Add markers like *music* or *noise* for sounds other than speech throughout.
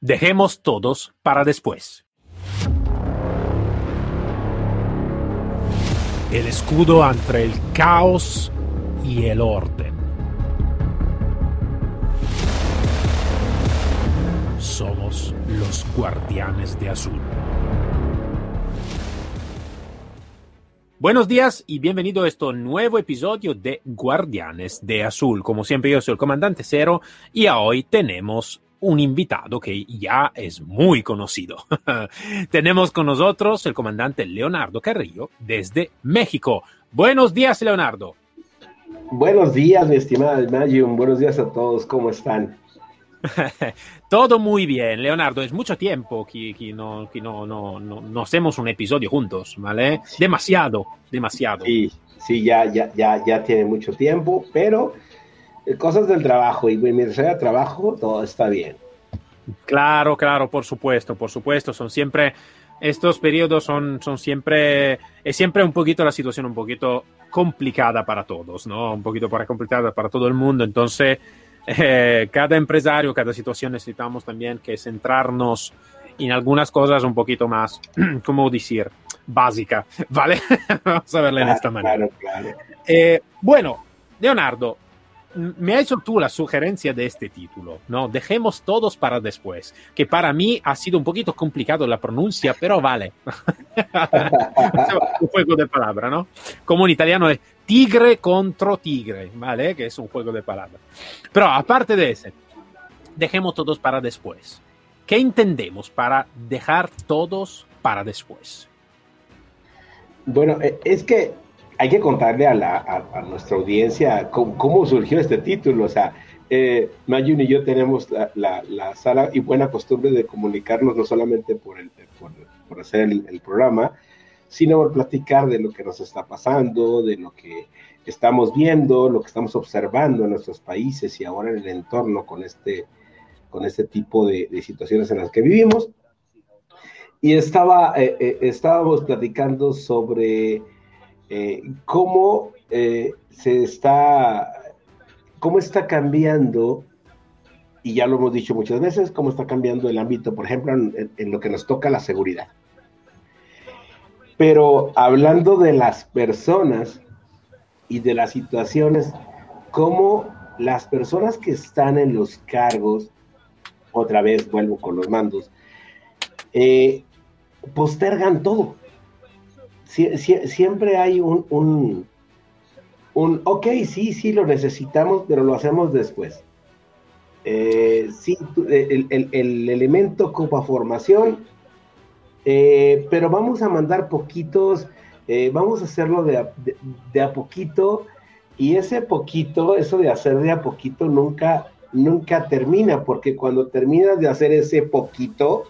Dejemos todos para después. El escudo entre el caos y el orden. Somos los guardianes de azul. Buenos días y bienvenido a este nuevo episodio de Guardianes de Azul. Como siempre yo soy el comandante Cero y hoy tenemos un invitado que ya es muy conocido. *laughs* Tenemos con nosotros el comandante Leonardo Carrillo desde México. Buenos días, Leonardo. Buenos días, mi estimada Magium. Buenos días a todos. ¿Cómo están? *laughs* Todo muy bien, Leonardo. Es mucho tiempo que, no, no, no, no, hacemos un episodio juntos, ¿vale? Demasiado, demasiado. Sí, sí, ya, ya, ya, ya tiene mucho tiempo, pero cosas del trabajo y mientras sea trabajo, todo está bien. Claro, claro, por supuesto, por supuesto. Son siempre, estos periodos son, son siempre, es siempre un poquito la situación un poquito complicada para todos, ¿no? Un poquito para complicada para todo el mundo. Entonces, eh, cada empresario, cada situación necesitamos también que centrarnos en algunas cosas un poquito más, *clears throat* ¿cómo decir? Básica, *laughs* ¿vale? *laughs* Vamos a verla en esta manera. Claro, claro. Eh, bueno, Leonardo, me ha hecho tú la sugerencia de este título, ¿no? Dejemos todos para después, que para mí ha sido un poquito complicado la pronuncia, pero vale. *laughs* un juego de palabra, ¿no? Como en italiano es tigre contra tigre, ¿vale? Que es un juego de palabras. Pero aparte de ese, dejemos todos para después. ¿Qué entendemos para dejar todos para después? Bueno, eh, es que hay que contarle a, la, a, nuestra audiencia cómo, surgió este título. O sea, eh, Mayun y yo tenemos la, la, sala y buena costumbre de comunicarnos no solamente por, el, por, hacer el, programa, sino por platicar de lo que nos está pasando, de lo que estamos viendo, lo que estamos observando en nuestros países y ahora en el entorno con este, con este tipo de, situaciones en las que vivimos. Y estaba, eh, eh, estábamos platicando sobre eh, cómo eh, se está, cómo está cambiando, y ya lo hemos dicho muchas veces, cómo está cambiando el ámbito, por ejemplo, en, lo que nos toca la seguridad. Pero hablando de las personas y de las situaciones, cómo las personas que están en los cargos, otra vez vuelvo con los mandos, eh, postergan todo siempre hay un, un, un, ok, sí, sí, lo necesitamos, pero lo hacemos después. Eh, sí, el, el, elemento ocupa formación, eh, pero vamos a mandar poquitos, eh, vamos a hacerlo de a, de, a, poquito, y ese poquito, eso de hacer de a poquito nunca, nunca termina, porque cuando terminas de hacer ese poquito,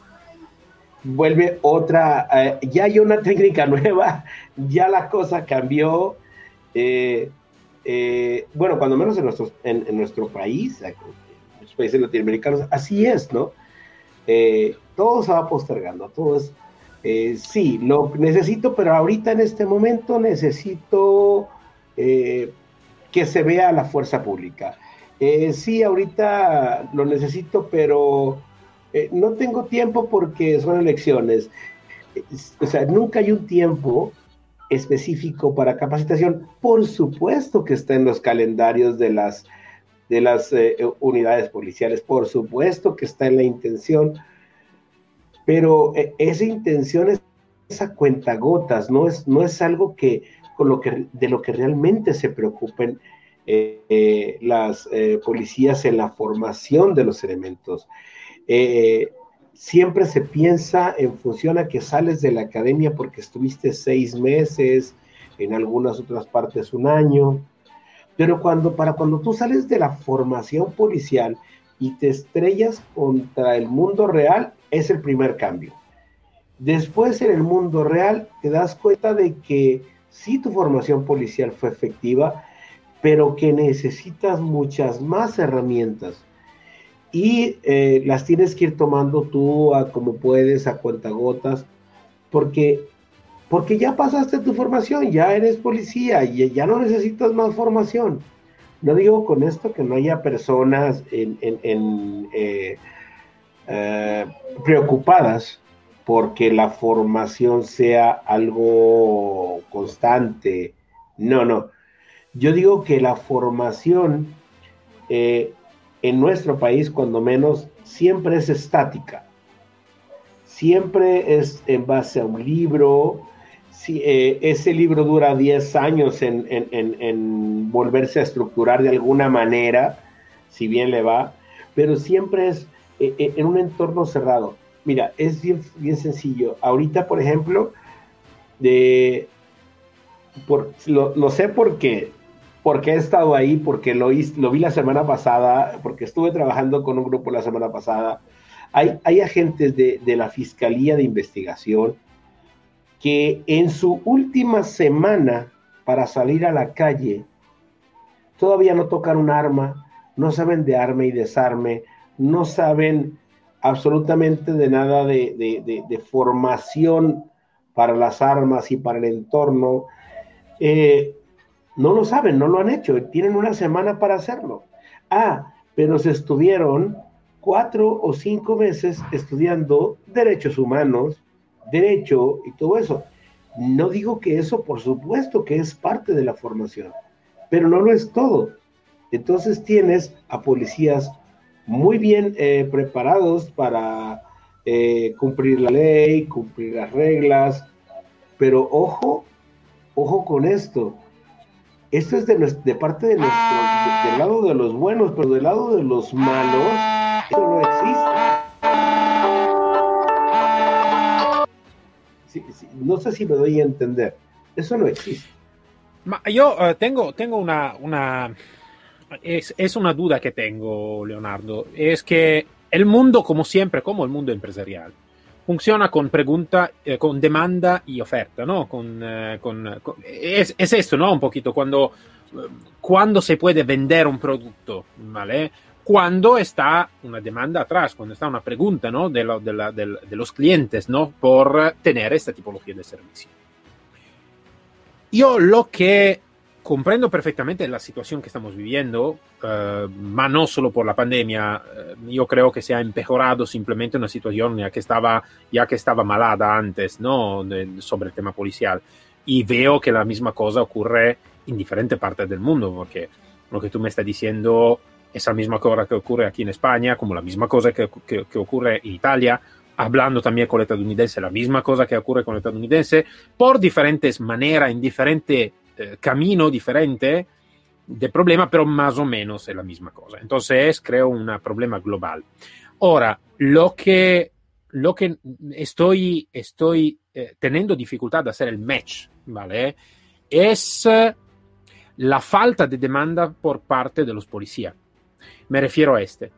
vuelve otra, eh, ya hay una técnica *laughs* nueva, ya la cosa cambió. Eh, eh, bueno, cuando menos en, en, nuestro país, en los países latinoamericanos, así es, ¿no? todo se va postergando, todo es, sí, lo necesito, pero ahorita en este momento necesito que se vea la fuerza pública. sí, ahorita lo necesito, pero eh, no tengo tiempo porque son elecciones. O sea, nunca hay un tiempo específico para capacitación. Por supuesto que está en los calendarios de las, de las eh, unidades policiales, por supuesto que está en la intención, pero eh, esa intención es esa cuentagotas, no es, no es algo que, con lo que, de lo que realmente se preocupen las policías en la formación de los elementos. Eh, siempre se piensa en función a que sales de la academia porque estuviste seis meses, en algunas otras partes un año, pero para cuando tú sales de la formación policial y te estrellas contra el mundo real, es el primer cambio. Después en el mundo real te das cuenta de que sí tu formación policial fue efectiva, pero que necesitas muchas más herramientas y eh, las tienes que ir tomando tú a como puedes, a cuentagotas, porque, porque ya pasaste tu formación, ya eres policía y ya no necesitas más formación. No digo con esto que no haya personas eh, eh, preocupadas porque la formación sea algo constante. No, no. Yo digo que la formación en nuestro país, cuando menos, siempre es estática. Siempre es en base a un libro. Si, eh, ese libro dura 10 años en, en, volverse a estructurar de alguna manera, si bien le va, pero siempre es eh, eh, en un entorno cerrado. Mira, es bien, bien sencillo. Ahorita, por ejemplo, de, por, lo, sé porque, porque he estado ahí, porque lo, vi la semana pasada, porque estuve trabajando con un grupo la semana pasada. Hay, hay agentes de, de la Fiscalía de Investigación que en su última semana para salir a la calle todavía no tocan un arma, no saben de arma y desarme, no saben absolutamente de nada de, formación para las armas y para el entorno. Eh, no lo saben, no lo han hecho, tienen una semana para hacerlo. Ah, pero se estuvieron cuatro o cinco meses estudiando derechos humanos, derecho y todo eso. No digo que eso, por supuesto, que es parte de la formación, pero no lo es todo. Entonces tienes a policías muy bien eh, preparados para eh, cumplir la ley, cumplir las reglas, pero ojo, ojo con esto. Esto es de, parte de nuestro, del lado de los buenos, pero del lado de los malos, eso no existe. no sé si me doy a entender. Eso no existe. Yo eh, tengo, tengo una, una es, una duda que tengo, Leonardo. Es que el mundo, como siempre, como el mundo empresarial, funciona con pregunta, eh, con demanda y oferta, ¿no? Con, eh, es, esto, ¿no? Un poquito cuando, cuando se puede vender un producto, ¿vale? Cuando está una demanda atrás, cuando está una pregunta, ¿no? De, de los clientes, ¿no? Por tener esta tipología de servicio. Yo lo que comprendo perfectamente la situación que estamos viviendo, uh, no solo por la pandemia. Uh, yo creo que se ha empeorado simplemente una situación ya que estaba, ya que estaba malada antes, ¿no? De, sobre el tema policial. Y veo que la misma cosa ocurre en diferentes partes del mundo, porque lo que tú me estás diciendo es la misma cosa que ocurre aquí en España, como la misma cosa que, que, que ocurre en Italia, hablando también con el estadounidense, la misma cosa que ocurre con el estadounidense, por diferentes maneras, en diferentes eh, camino diferente de problema, pero más o menos es la misma cosa. Entonces, creo un problema global. Ahora, lo que, lo que estoy, estoy eh, teniendo dificultad de hacer el match, ¿vale? Es eh, la falta de demanda por parte de los policías. Me refiero a este.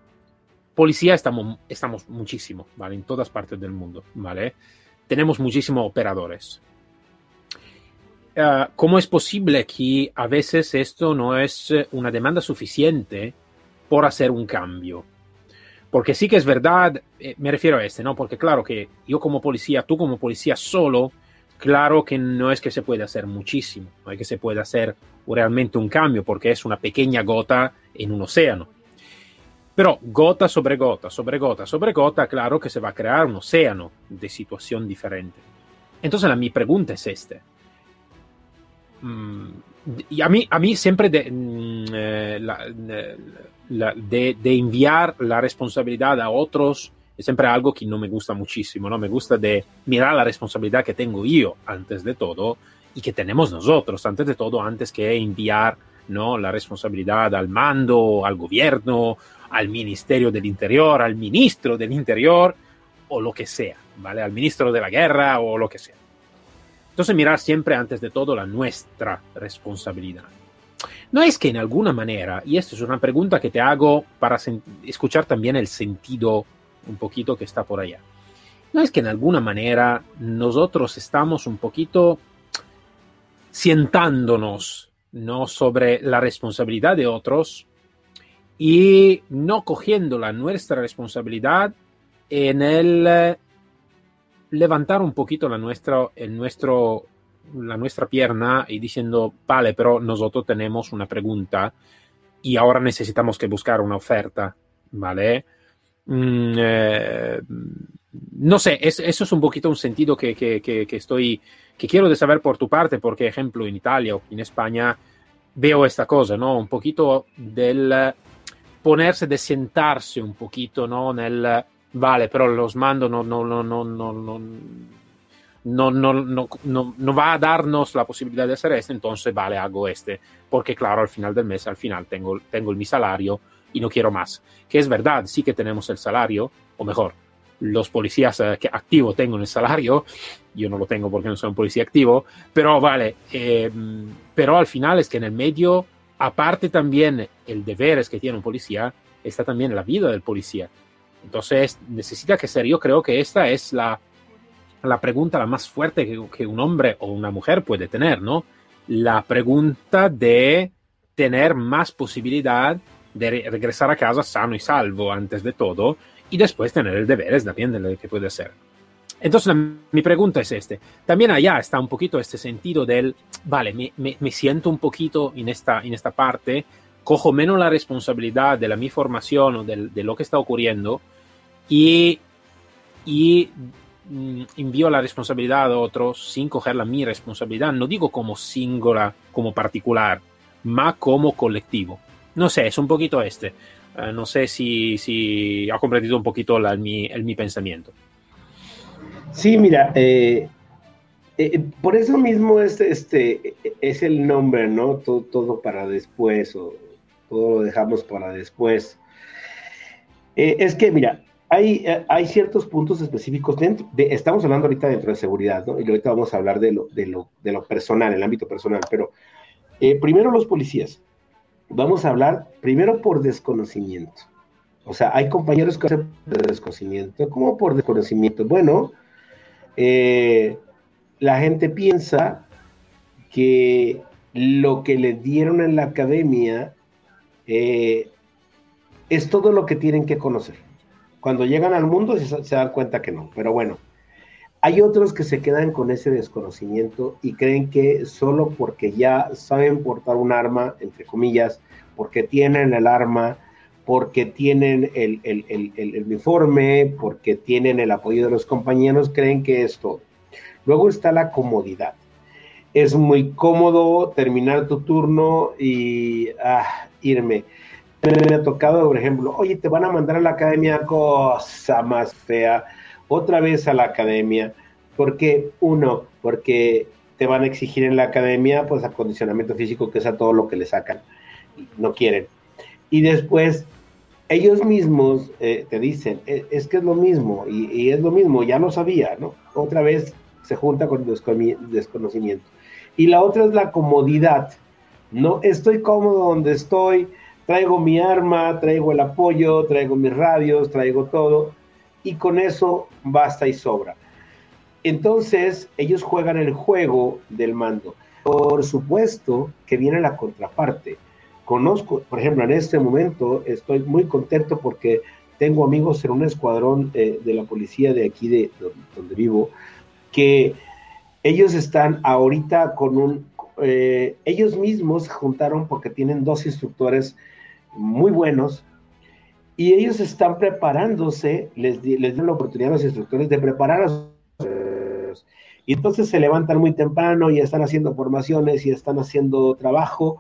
Policía estamos, estamos muchísimo, ¿vale? En todas partes del mundo, ¿vale? Tenemos muchísimos operadores. Ah, ¿cómo es posible que a veces esto no es eh, una demanda suficiente por hacer un cambio? Porque sí que es verdad, eh, me refiero a este, ¿no? Porque claro que yo como policía, tú como policía solo, claro que no es que se pueda hacer muchísimo, no es que se pueda hacer realmente un cambio, porque es una pequeña gota en un océano. Pero gota sobre gota, sobre gota, sobre gota, claro que se va a crear un océano de situación diferente. Entonces la mi pregunta es esta Mm, y a mí, a mí siempre de, mm, eh, de, enviar la responsabilidad a otros es siempre algo que no me gusta muchísimo, ¿no? Me gusta de mirar la responsabilidad que tengo yo antes de todo y que tenemos nosotros antes de todo, antes que enviar, ¿no? La responsabilidad al mando, al gobierno, al Ministerio del Interior, al ministro del Interior o lo que sea, ¿vale? Al ministro de la Guerra o lo que sea. Entonces mirar siempre antes de todo la nuestra responsabilidad. No es que en alguna manera, y esto es una pregunta que te hago para escuchar también el sentido un poquito que está por allá. No es que en alguna manera nosotros estamos un poquito sientándonos ¿no? sobre la responsabilidad de otros y no cogiendo la nuestra responsabilidad en el levantar un poquito la nuestra, el nuestro, la nuestra pierna y diciendo, vale, pero nosotros tenemos una pregunta y ahora necesitamos que buscar una oferta, ¿vale? mm, eh, no sé, eso es un poquito un sentido que, que, estoy, que quiero de saber por tu parte, porque ejemplo en Italia o en España veo esta cosa, ¿no? Un poquito del ponerse, de sentarse un poquito, ¿no? Nel, vale, pero los mando no, no, no, no, no, no no, no, no, va a darnos la posibilidad de hacer esto, entonces vale, hago este, porque claro, al final del mes, al final tengo, tengo mi salario y no quiero más. Que es verdad, sí que tenemos el salario, o mejor, los policías eh, que activo tengo el salario, yo no lo tengo porque no soy un policía activo, pero vale, eh, pero al final es que en el medio, aparte también el deber es que tiene un policía, está también la vida del policía. Entonces necesita que ser, yo creo que esta es la, la pregunta la más fuerte que, un hombre o una mujer puede tener, ¿no? La pregunta de tener más posibilidad de regresar a casa sano y salvo antes de todo y después tener el deber también de lo que puede ser. Entonces mi pregunta es este. También allá está un poquito este sentido del, vale, me, me, siento un poquito en esta, en esta parte, cojo menos la responsabilidad de la mi formación o de, de lo que está ocurriendo y, y Mm, envío la responsabilidad a otros sin coger la mi responsabilidad, no digo como singular, como particular, ma como colectivo. No sé, es un poquito este. Eh, no sé si, si ha comprendido un poquito el, mi, el, mi, pensamiento. Sí, mira, eh, eh, por eso mismo este, este es el nombre, ¿no? Todo, todo para después o todo lo dejamos para después. es que, mira, eh, hay, ciertos puntos específicos dentro, de, estamos hablando ahorita dentro de seguridad, ¿no? Y ahorita vamos a hablar de lo, de lo, de lo personal, el ámbito personal, pero eh, primero los policías. Vamos a hablar primero por desconocimiento. O sea, hay compañeros que hacen por desconocimiento. ¿Cómo por desconocimiento? Bueno, eh, la gente piensa que lo que le dieron en la academia es todo lo que tienen que conocer cuando llegan al mundo se, dan cuenta que no, pero bueno. Hay otros que se quedan con ese desconocimiento y creen que solo porque ya saben portar un arma, entre comillas, porque tienen el arma, porque tienen el, el, uniforme, porque tienen el apoyo de los compañeros, creen que es todo. Luego está la comodidad. Es muy cómodo terminar tu turno y ah, irme me ha tocado, por ejemplo, oye, te van a mandar a la academia, cosa más fea, otra vez a la academia. porque Uno, porque te van a exigir en la academia, pues, acondicionamiento físico, que es a todo lo que le sacan. No quieren. Y después, ellos mismos eh, te dicen, e, es, que es lo mismo, y, es lo mismo, ya lo sabía, ¿no? Otra vez se junta con desconocimiento. Y la otra es la comodidad, ¿no? Estoy cómodo donde estoy, Traigo mi arma, traigo el apoyo, traigo mis radios, traigo todo, y con eso basta y sobra. Entonces, ellos juegan el juego del mando. Por supuesto que viene la contraparte. Conozco, por ejemplo, en este momento estoy muy contento porque tengo amigos en un escuadrón eh, de la policía de aquí, de donde, vivo, que ellos están ahorita con un, eh, ellos mismos juntaron porque tienen dos instructores muy buenos y ellos están preparándose, les, les dan la oportunidad a los instructores de preparar a sus y entonces se levantan muy temprano y están haciendo formaciones y están haciendo trabajo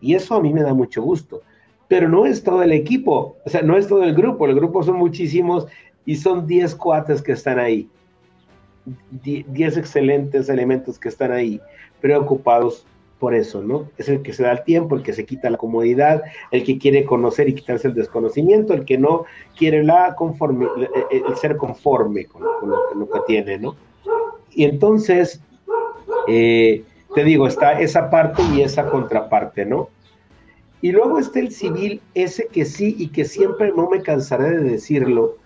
y eso a mí me da mucho gusto. Pero no es todo el equipo, o sea, no es todo el grupo, el grupo son muchísimos y son 10 cuates que están ahí, 10 excelentes elementos que están ahí, preocupados por eso, ¿no? Es el que se da el tiempo, el que se quita la comodidad, el que quiere conocer y quitarse el desconocimiento, el que no quiere la conforme, el ser conforme con, lo, que tiene, ¿no? Y entonces, eh, te digo, está esa parte y esa contraparte, ¿no? Y luego está el civil, ese que sí y que siempre no me cansaré de decirlo,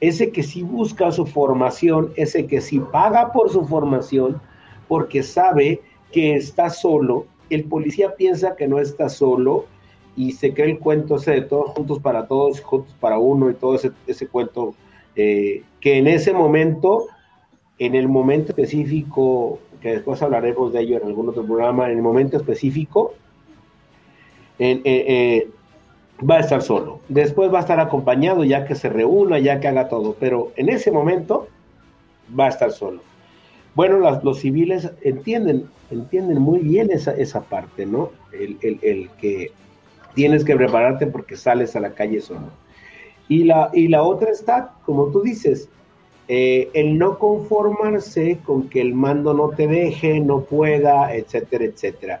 ese que sí busca su formación, ese que sí paga por su formación, porque sabe que está solo, el policía piensa que no está solo y se cree el cuento ese de todos juntos para todos, juntos para uno y todo ese, ese cuento, eh, que en ese momento, en el momento específico, que después hablaremos de ello en algún otro programa, en el momento específico, eh, eh, va a estar solo. Después va a estar acompañado ya que se reúna, ya que haga todo, pero en ese momento va a estar solo. Bueno, los civiles entienden, entienden muy bien esa, esa parte, ¿no? El, el, que tienes que prepararte porque sales a la calle solo. Y la, y la otra está, como tú dices, eh, el no conformarse con que el mando no te deje, no pueda, etcétera, etcétera.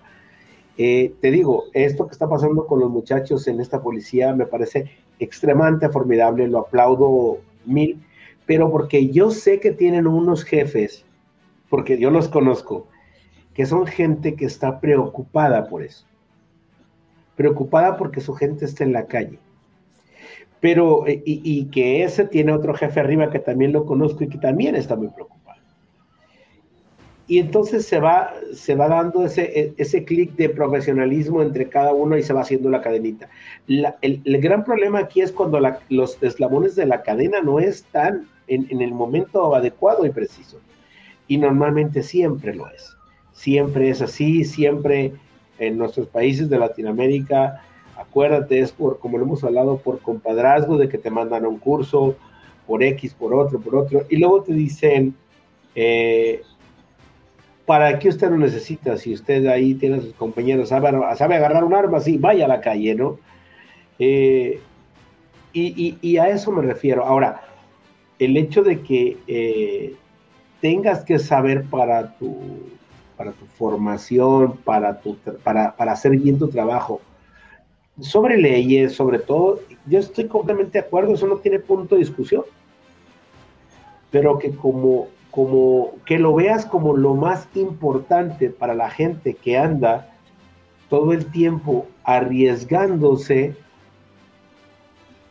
Eh, te digo, esto que está pasando con los muchachos en esta policía me parece extremadamente formidable, lo aplaudo mil, pero porque yo sé que tienen unos jefes, porque yo los conozco, que son gente que está preocupada por eso, preocupada porque su gente está en la calle pero eh, y, que ese tiene otro jefe arriba que también lo conozco y que también está muy preocupado. Y entonces se va, se va dando ese, e, ese clic de profesionalismo entre cada uno y se va haciendo la cadenita. el, gran problema aquí es cuando los eslabones de la cadena no están en, en el momento adecuado y preciso. Y normalmente siempre lo es. Siempre es así, siempre en nuestros países de Latinoamérica acuérdate, es por, como lo hemos hablado, por compadrazgo de que te mandan un curso, por X, por otro, por otro, y luego te dicen, eh, ¿para qué usted lo necesita? Si usted ahí tiene a sus compañeros, sabe, sabe agarrar un arma, sí, vaya a la calle, ¿no? Eh, y, a eso me refiero. Ahora, el hecho de que eh, tengas que saber para tu, para tu formación, para, tu, para, para hacer bien tu trabajo, sobre leyes, sobre todo, yo estoy completamente de acuerdo, eso no tiene punto de discusión. Pero que como, como que lo veas como lo más importante para la gente que anda todo el tiempo arriesgándose,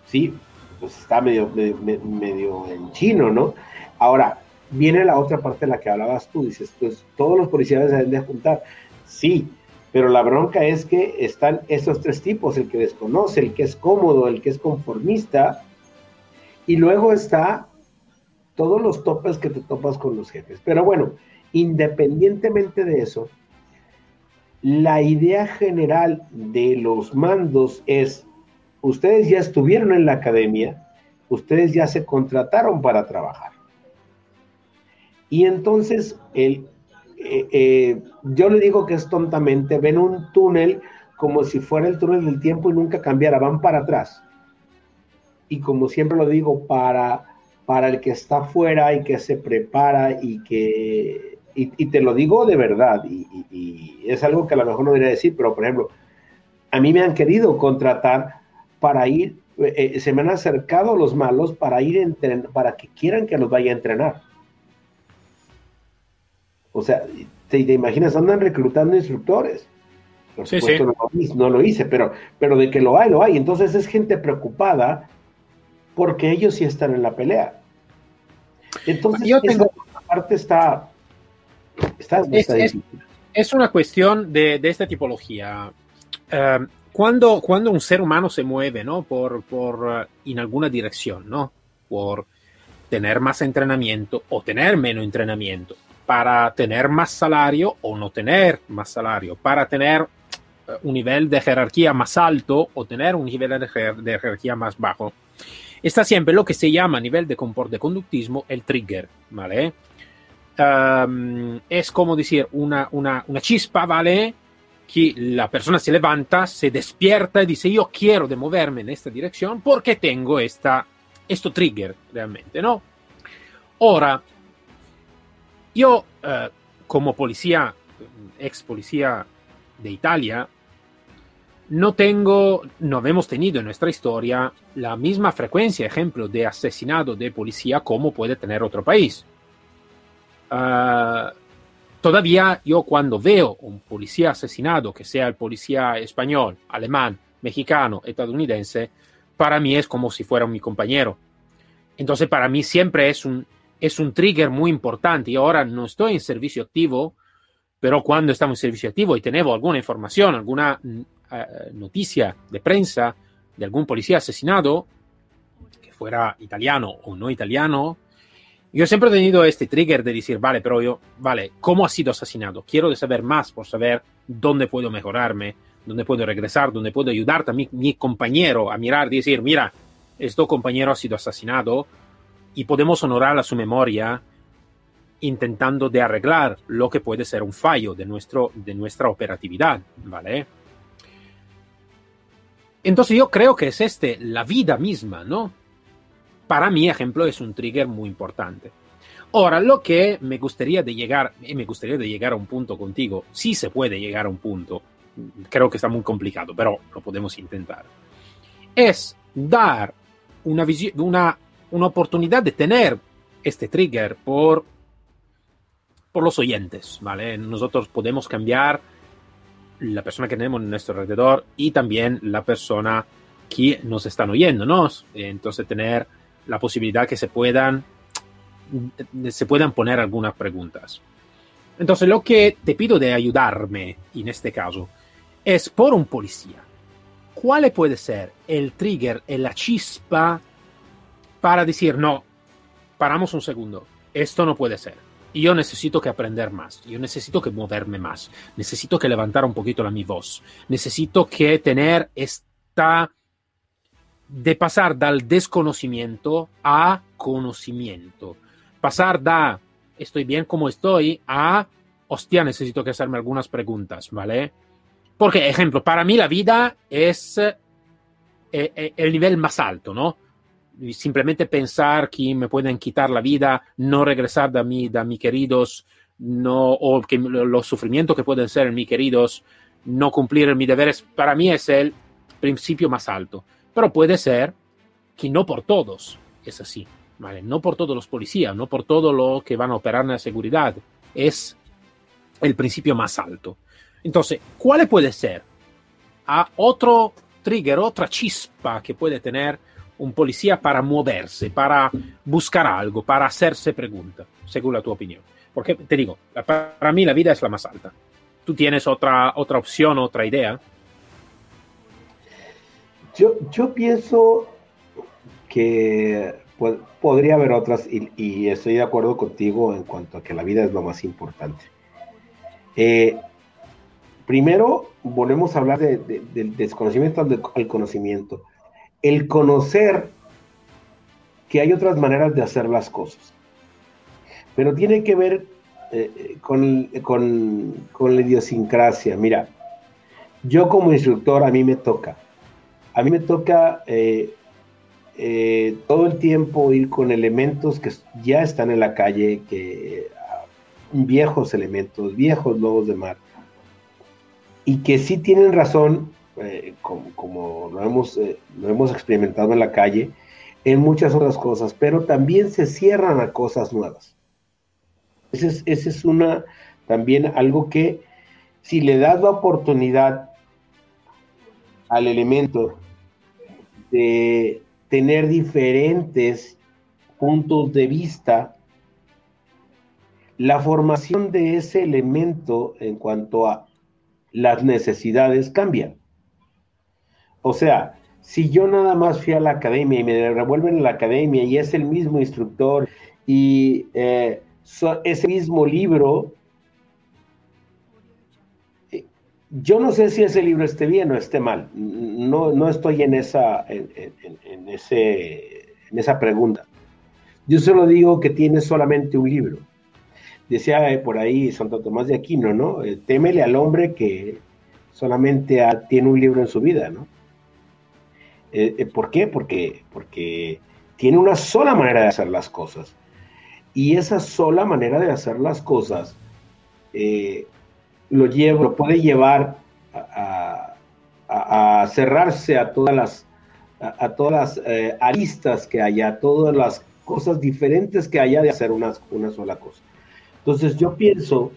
sí, pues está medio, medio, en chino, ¿no? Ahora, viene la otra parte de la que hablabas tú, dices, pues todos los policías deben de juntar. Sí, pero la bronca es que están esos tres tipos, el que desconoce, el que es cómodo, el que es conformista, y luego está todos los topes que te topas con los jefes. Pero bueno, independientemente de eso, la idea general de los mandos es, ustedes ya estuvieron en la academia, ustedes ya se contrataron para trabajar. Y entonces el eh, eh, yo le digo que es tontamente, ven un túnel como si fuera el túnel del tiempo y nunca cambiara, van para atrás. Y como siempre lo digo, para, para el que está afuera y que se prepara y que, y, te lo digo de verdad, y, es algo que a lo mejor no debería decir, pero por ejemplo, a mí me han querido contratar para ir, eh, se me han acercado los malos para ir, para que quieran que los vaya a entrenar o sea, te, imaginas, andan reclutando instructores. Por supuesto, No, lo hice, pero, pero de que lo hay, lo hay. Entonces es gente preocupada porque ellos sí están en la pelea. Entonces, Yo tengo... esa parte está, está, es, una cuestión de, esta tipología. Eh, cuando, cuando un ser humano se mueve, ¿no? Por, por, uh, en alguna dirección, ¿no? Por tener más entrenamiento o tener menos entrenamiento para tener más salario o no tener más salario, para tener eh, un nivel de jerarquía más alto o tener un nivel de, jerarquía más bajo. Está siempre lo que se llama a nivel de, de conductismo el trigger, ¿vale? es como decir una, una, una, chispa, ¿vale? Que la persona se levanta, se despierta y dice yo quiero de moverme en esta dirección porque tengo esta, esto trigger realmente, ¿no? Ahora, yo, eh, como policía, ex policía de Italia, no tengo, no hemos tenido en nuestra historia la misma frecuencia, ejemplo, de asesinado de policía como puede tener otro país. Eh, todavía yo cuando veo un policía asesinado, que sea el policía español, alemán, mexicano, estadounidense, para mí es como si fuera mi compañero. Entonces para mí siempre es un, es un trigger muy importante. Y ahora no estoy en servicio activo, pero cuando estamos en servicio activo y tenemos alguna información, alguna mm, eh, noticia de prensa de algún policía asesinado, que fuera italiano o no italiano, yo siempre he tenido este trigger de decir, vale, pero yo, vale, ¿cómo ha sido asesinado? Quiero saber más por saber dónde puedo mejorarme, donde puedo regresar, donde puedo ayudar a mi, mi compañero a mirar decir, mira, este compañero ha sido asesinado y podemos honorar a su memoria intentando de arreglar lo que puede ser un fallo de, nuestro, de nuestra operatividad, ¿vale? Entonces yo creo que es este, la vida misma, ¿no? Para mí, ejemplo, es un trigger muy importante. Ahora, lo que me gustaría de llegar, me gustaría de llegar a un punto contigo, sí se puede llegar a un punto, creo que está muy complicado, pero lo podemos intentar, es dar una, una, una oportunidad de tener este trigger por, por los oyentes, ¿vale? Nosotros podemos cambiar la persona que tenemos en nuestro alrededor y también la persona que nos están oyéndonos. Entonces, tener la posibilidad que se puedan, se puedan poner algunas preguntas. Entonces, lo que te pido de ayudarme en este caso es por un policía. ¿Cuál puede ser el trigger, la chispa para decir, no, paramos un segundo, esto no puede ser? yo necesito que aprender más, yo necesito que moverme más, necesito que levantar un poquito la mi voz, necesito que tener esta de pasar del desconocimiento a conocimiento, pasar de estoy bien como estoy a hostia, necesito que hacerme algunas preguntas, ¿vale? Porque, ejemplo, para mí la vida es eh, eh, el nivel más alto, ¿no? Simplemente pensar que me pueden quitar la vida, no regresar de mí, de mis queridos, no, o que los sufrimientos que pueden ser mis queridos, no cumplir mis deberes, para mí es el principio más alto. Pero puede ser que no por todos es así, ¿vale? No por todos los policías, no por todos los que van a operar en la seguridad, es el principio más alto. Entonces, ¿cuál puede ser? A otro trigger, otra chispa que puede tener un policía para moverse, para buscar algo, para hacerse preguntas, según la tu opinión. Porque te digo, para mí la vida es la más alta. ¿Tú tienes otra, otra opción, otra idea? Yo, yo pienso que podría haber otras y, estoy de acuerdo contigo en cuanto a que la vida es lo más importante. Eh, primero, volvemos a hablar del desconocimiento al conocimiento el conocer que hay otras maneras de hacer las cosas. Pero tiene que ver eh, con, la idiosincrasia. Mira, yo como instructor a mí me toca. A mí me toca eh, eh, todo el tiempo ir con elementos que ya están en la calle, que viejos elementos, viejos lobos de mar, y que sí tienen razón eh, como, lo, hemos, eh, lo hemos experimentado en la calle, en muchas otras cosas, pero también se cierran a cosas nuevas. Ese es, ese es una, también algo que si le das la oportunidad al elemento de tener diferentes puntos de vista, la formación de ese elemento en cuanto a las necesidades cambia. O sea, si yo nada más fui a la academia y me revuelven en la academia y es el mismo instructor y eh, ese mismo libro, eh, yo no sé si ese libro esté bien o esté mal. No, no estoy en esa, en, ese, en esa pregunta. Yo solo digo que tiene solamente un libro. Decía eh, por ahí Santo Tomás de Aquino, ¿no? témele al hombre que solamente tiene un libro en su vida, ¿no? Eh, eh, ¿Por qué? Porque, porque tiene una sola manera de hacer las cosas. Y esa sola manera de hacer las cosas eh, lo, lo puede llevar a, cerrarse a todas las, a, todas las aristas que haya, a todas las cosas diferentes que haya de hacer una, una sola cosa. Entonces yo pienso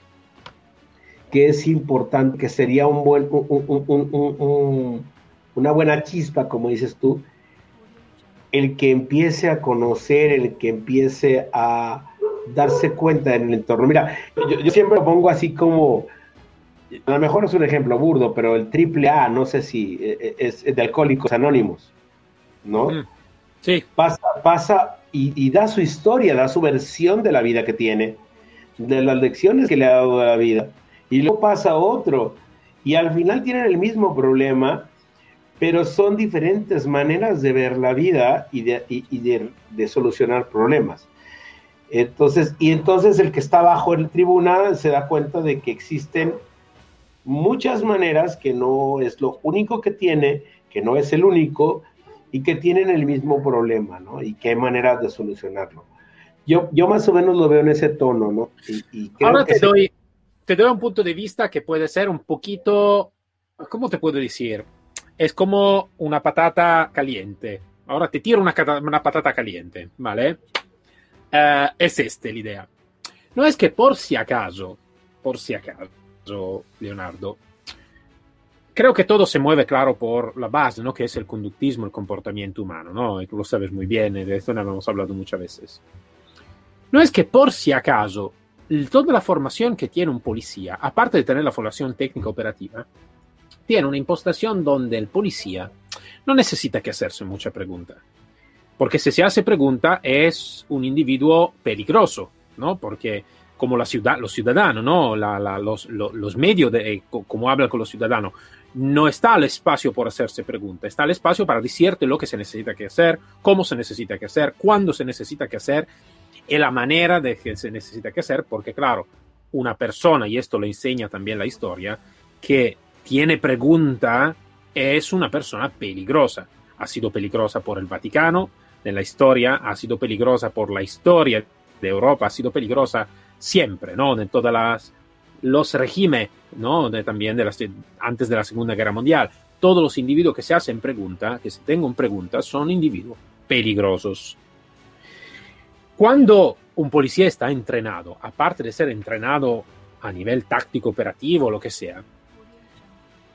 que es importante, que sería un buen, un, una buena chispa, como dices tú, el que empiece a conocer, el que empiece a darse cuenta en el entorno. Mira, yo, siempre lo pongo así como, a lo mejor es un ejemplo burdo, pero el triple A, no sé si eh, eh, es, de Alcohólicos Anónimos, ¿no? Mm, sí. Pasa, pasa y, y, da su historia, da su versión de la vida que tiene, de las lecciones que le ha dado a la vida. Y luego pasa otro y al final tienen el mismo problema, pero son diferentes maneras de ver la vida y de, de, solucionar problemas. Entonces, y entonces el que está bajo el tribunal se da cuenta de que existen muchas maneras que no es lo único que tiene, que no es el único y que tienen el mismo problema, ¿no? Y que hay maneras de solucionarlo. Yo, yo más o menos lo veo en ese tono, ¿no? Y, Ahora te, doy, te doy un punto de vista que puede ser un poquito, ¿cómo te puedo decir? Es como una patata caliente. Ahora te tiro una, patata caliente, ¿vale? Uh, es este la idea. No es que por si acaso, por si acaso, Leonardo, creo que todo se mueve, claro, por la base, ¿no? Que es el conductismo, el comportamiento humano, ¿no? Y tú lo sabes muy bien, de esto hemos hablado muchas veces. No es que por si acaso toda la formación que tiene un policía, aparte de tener la formación técnica operativa, tiene una impostación donde el policía no necesita que hacerse mucha pregunta. Porque si se hace pregunta es un individuo peligroso, ¿no? Porque como la ciudad, los ciudadanos, ¿no? los, medios de eh, cómo habla con los ciudadanos, no está el espacio por hacerse pregunta, está el espacio para decirte lo que se necesita que hacer, cómo se necesita que hacer, cuándo se necesita que hacer y la manera de que se necesita que hacer, porque claro, una persona, y esto lo enseña también la historia, que tiene pregunta es una persona peligrosa. Ha sido peligrosa por el Vaticano, en la historia, ha sido peligrosa por la historia de Europa, ha sido peligrosa siempre, ¿no? En todas las los regímenes, ¿no? De, también de las, antes de la Segunda Guerra Mundial. Todos los individuos que se hacen pregunta, que se tengan preguntas, son individuos peligrosos. Cuando un policía está entrenado, aparte de ser entrenado a nivel táctico, operativo, lo que sea,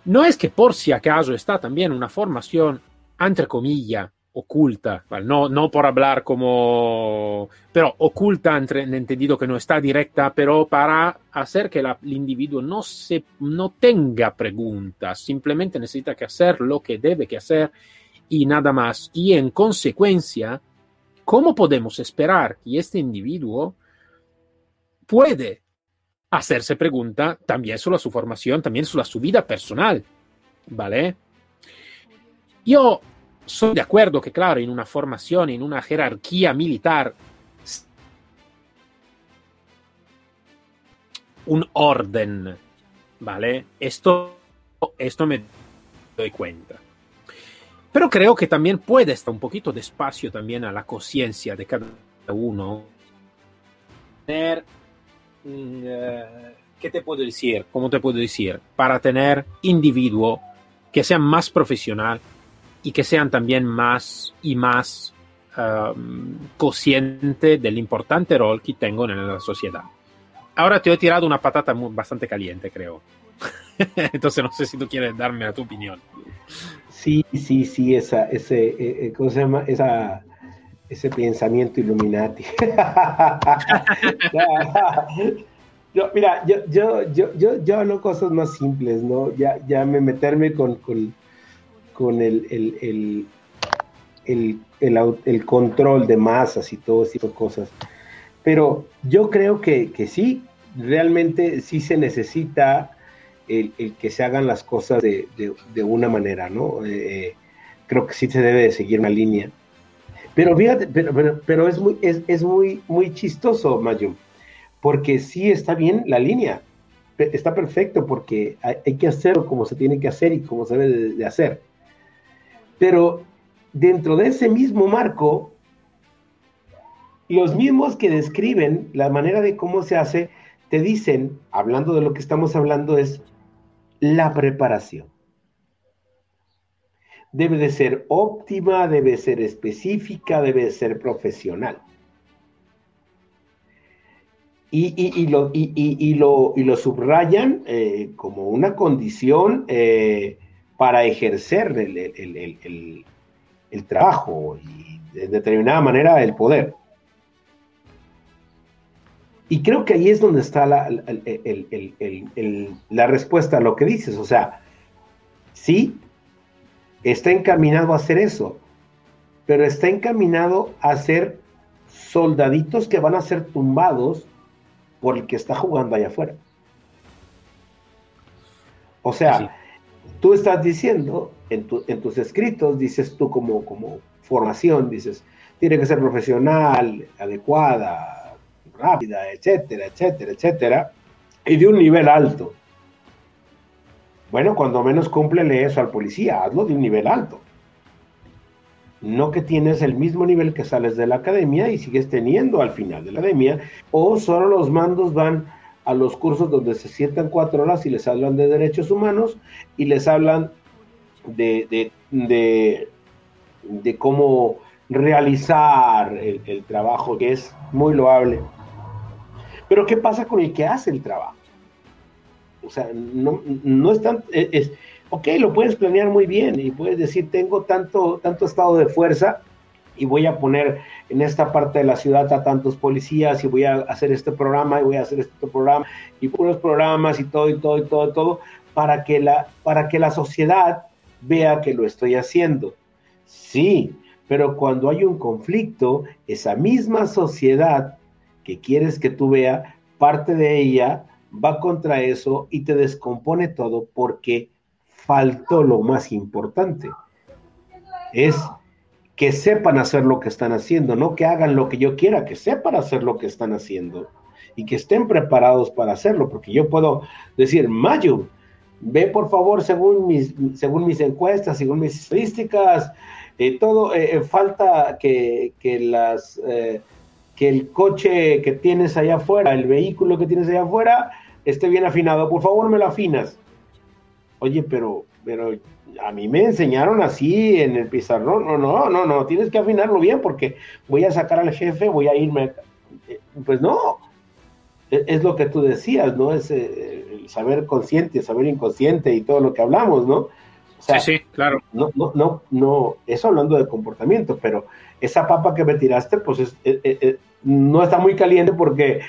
no es que por si acaso está también una formación, entre comillas, oculta, no, no por hablar como, pero oculta en entendido que no está directa, pero para hacer que el individuo no, se, no tenga preguntas, simplemente necesita que hacer lo que debe que hacer y nada más. Y en consecuencia, ¿Cómo podemos esperar que este individuo puede hacerse pregunta también sobre su formación, también sobre su vida personal? ¿Vale? Yo soy de acuerdo que, claro, en una formación, en una jerarquía militar, un orden, ¿vale? Esto, esto me doy cuenta. Pero creo que también puede estar un poquito de espacio también a la conciencia de cada uno. ¿Qué te puedo decir? ¿Cómo te puedo decir? Para tener individuo que sean más profesional y que sean también más y más um, consciente del importante rol que tengo en la sociedad. Ahora te he tirado una patata bastante caliente, creo. *laughs* Entonces no sé si tú quieres darme a tu opinión. Sí, sí, sí, esa, ese, eh, eh, ¿cómo se llama? Esa, ese pensamiento Illuminati. *laughs* yo, mira, yo, yo, yo, yo, yo hablo cosas más simples, ¿no? Ya, ya me meterme con, con, con el, el, el, el, control de masas y todo ese tipo de cosas. Pero yo creo que, que sí, realmente sí se necesita el, que se hagan las cosas de, una manera, ¿no? Eh, eh, creo que sí se debe de seguir una línea. Pero fíjate, pero, pero, es, muy, es, muy, muy chistoso, Mayum, porque sí está bien la línea, está perfecto porque hay, que hacerlo como se tiene que hacer y como se debe de, hacer. Pero dentro de ese mismo marco, los mismos que describen la manera de cómo se hace, te dicen, hablando de lo que estamos hablando, es la preparación. Debe de ser óptima, debe ser específica, debe ser profesional. Y, lo, y, lo, subrayan eh, como una condición eh, para ejercer el, el trabajo y de determinada manera el poder. Y creo que ahí es donde está la, la respuesta a lo que dices. O sea, sí, está encaminado a hacer eso, pero está encaminado a ser soldaditos que van a ser tumbados por el que está jugando allá afuera. O sea, tú estás diciendo en, en, tus escritos, dices tú como, como formación, dices, tiene que ser profesional, adecuada, rápida, etcétera, etcétera, etcétera, y de un nivel alto. Bueno, cuando menos cúmplele eso al policía, hazlo de un nivel alto. No que tienes el mismo nivel que sales de la academia y sigues teniendo al final de la academia, o solo los mandos van a los cursos donde se sientan cuatro horas y les hablan de derechos humanos y les hablan de, de, de, cómo realizar el, el, trabajo, que es muy loable. Pero ¿qué pasa con el que hace el trabajo? O sea, no, no es tan... Es, ok, lo puedes planear muy bien y puedes decir, tengo tanto, tanto estado de fuerza y voy a poner en esta parte de la ciudad a tantos policías y voy a hacer este programa y voy a hacer este programa y puros programas y todo y todo y todo y todo para que la, para que la sociedad vea que lo estoy haciendo. Sí, pero cuando hay un conflicto, esa misma sociedad que quieres que tú veas, parte de ella va contra eso y te descompone todo porque faltó lo más importante. Es que sepan hacer lo que están haciendo, no que hagan lo que yo quiera, que sepan hacer lo que están haciendo y que estén preparados para hacerlo, porque yo puedo decir, Mayo, ve por favor según mis, según mis encuestas, según mis estadísticas, eh, todo, eh, eh, falta que, que las, que el coche que tienes allá afuera, el vehículo que tienes allá afuera, esté bien afinado, por favor me lo afinas oye, pero, pero a mí me enseñaron así en el pizarrón, no, no, no, no, tienes que afinarlo bien porque voy a sacar al jefe, voy a irme, eh, pues no, e, es lo que tú decías, ¿no? Es eh, el saber consciente, saber inconsciente y todo lo que hablamos, ¿no? sí, sí, claro. No, no, no, no, eso hablando de comportamiento, pero esa papa que me tiraste, pues eh, no está muy caliente porque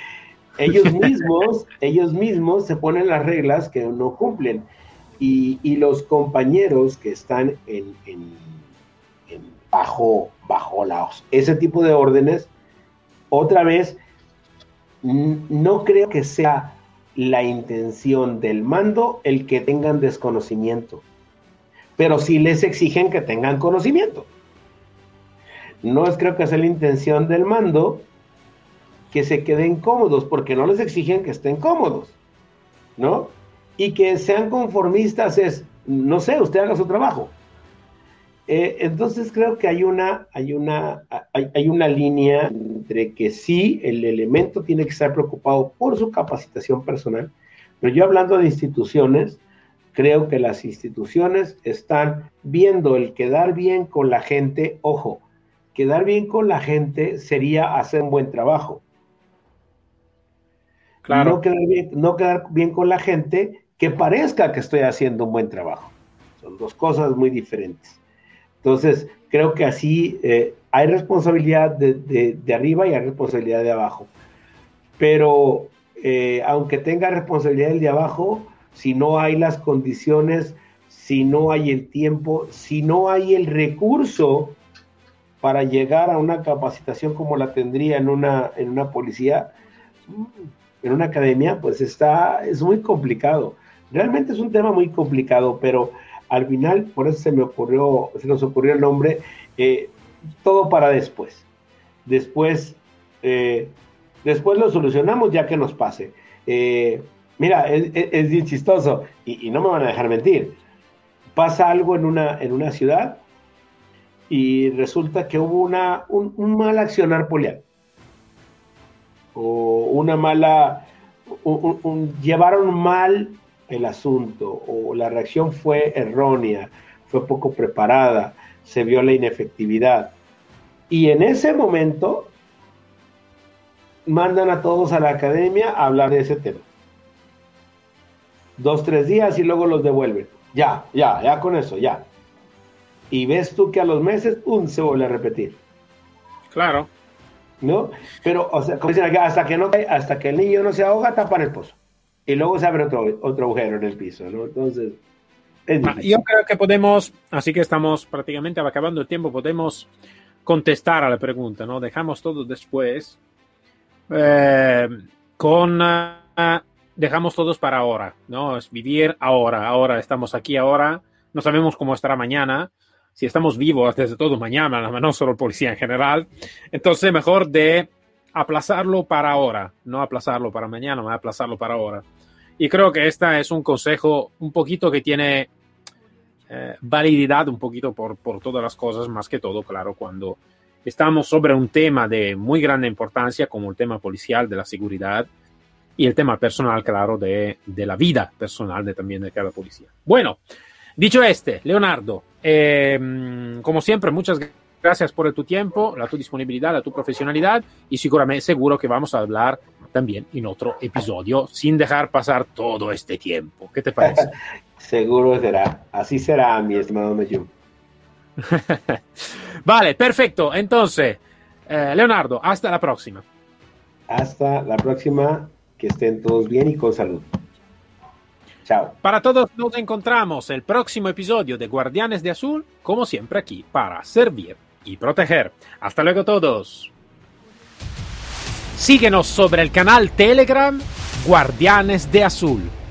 ellos mismos, ellos mismos se ponen las reglas que no cumplen. Y, los compañeros que están en, bajo, bajo ese tipo de órdenes, otra vez, no creo que sea la intención del mando el que tengan desconocimiento, pero sí les exigen que tengan conocimiento. No es creo que sea la intención del mando que se queden cómodos, porque no les exigen que estén cómodos, ¿no? y que sean conformistas es, no sé, usted haga su trabajo. Eh, entonces creo que hay una, hay, una, hay, una línea entre que sí, el elemento tiene que estar preocupado por su capacitación personal, pero yo hablando de instituciones, creo que las instituciones están viendo el quedar bien con la gente, ojo, quedar bien con la gente sería hacer un buen trabajo. No quedar bien, con la gente que parezca que estoy haciendo un buen trabajo. Son dos cosas muy diferentes. Entonces, creo que así eh, hay responsabilidad de, arriba y hay responsabilidad de abajo. Pero eh, aunque tenga responsabilidad el de abajo, si no hay las condiciones, si no hay el tiempo, si no hay el recurso para llegar a una capacitación como la tendría en una, en una policía, en una academia, pues está, es muy complicado. Realmente es un tema muy complicado, pero al final, por eso se me ocurrió, se nos ocurrió el nombre, eh, todo para después. Después, eh, después lo solucionamos ya que nos pase. Eh, mira, es, bien chistoso y, no me van a dejar mentir. Pasa algo en una, en una ciudad y resulta que hubo una, un, mal accionar polial o una mala, llevaron mal el asunto o la reacción fue errónea, fue poco preparada, se vio la inefectividad. Y en ese momento mandan a todos a la academia a hablar de ese tema. Dos, tres días y luego los devuelven. Ya, ya, ya con eso, ya. Y ves tú que a los meses, ¡pum!, se vuelve a repetir. Claro. ¿No? Pero, o sea, como dicen acá, hasta que, no, hasta que el niño no se ahoga, tapan el pozo y luego se abre otro, otro agujero en el piso, ¿no? Entonces, ah, yo creo que podemos, así que estamos prácticamente acabando el tiempo, podemos contestar a la pregunta, ¿no? Dejamos todo después eh, con ah, dejamos todos para ahora, ¿no? Es vivir ahora, ahora estamos aquí ahora, no sabemos cómo estará mañana, si estamos vivos desde todo mañana, no solo policía en general, entonces mejor de aplazarlo para ahora, no aplazarlo para mañana, más aplazarlo para ahora. Y creo que este es un consejo un poquito que tiene eh, valididad un poquito por, por todas las cosas, más que todo, claro, cuando estamos sobre un tema de muy grande importancia como el tema policial de la seguridad y el tema personal, claro, de, de la vida personal de, también de cada policía. Bueno, dicho este, Leonardo, eh, como siempre, muchas gracias por tu tiempo, la tu disponibilidad, la tu profesionalidad y seguramente seguro que vamos a hablar también en otro episodio sin dejar pasar todo este tiempo. ¿Qué te parece? *laughs* seguro será, así será, mi estimado Mayum. *laughs* vale, perfecto. Entonces, eh, Leonardo, hasta la próxima. Hasta la próxima. Que estén todos bien y con salud. Para todos nos encontramos el próximo episodio de Guardianes de Azul, como siempre aquí, para servir y proteger. Hasta luego todos. Síguenos sobre el canal Telegram Guardianes de Azul.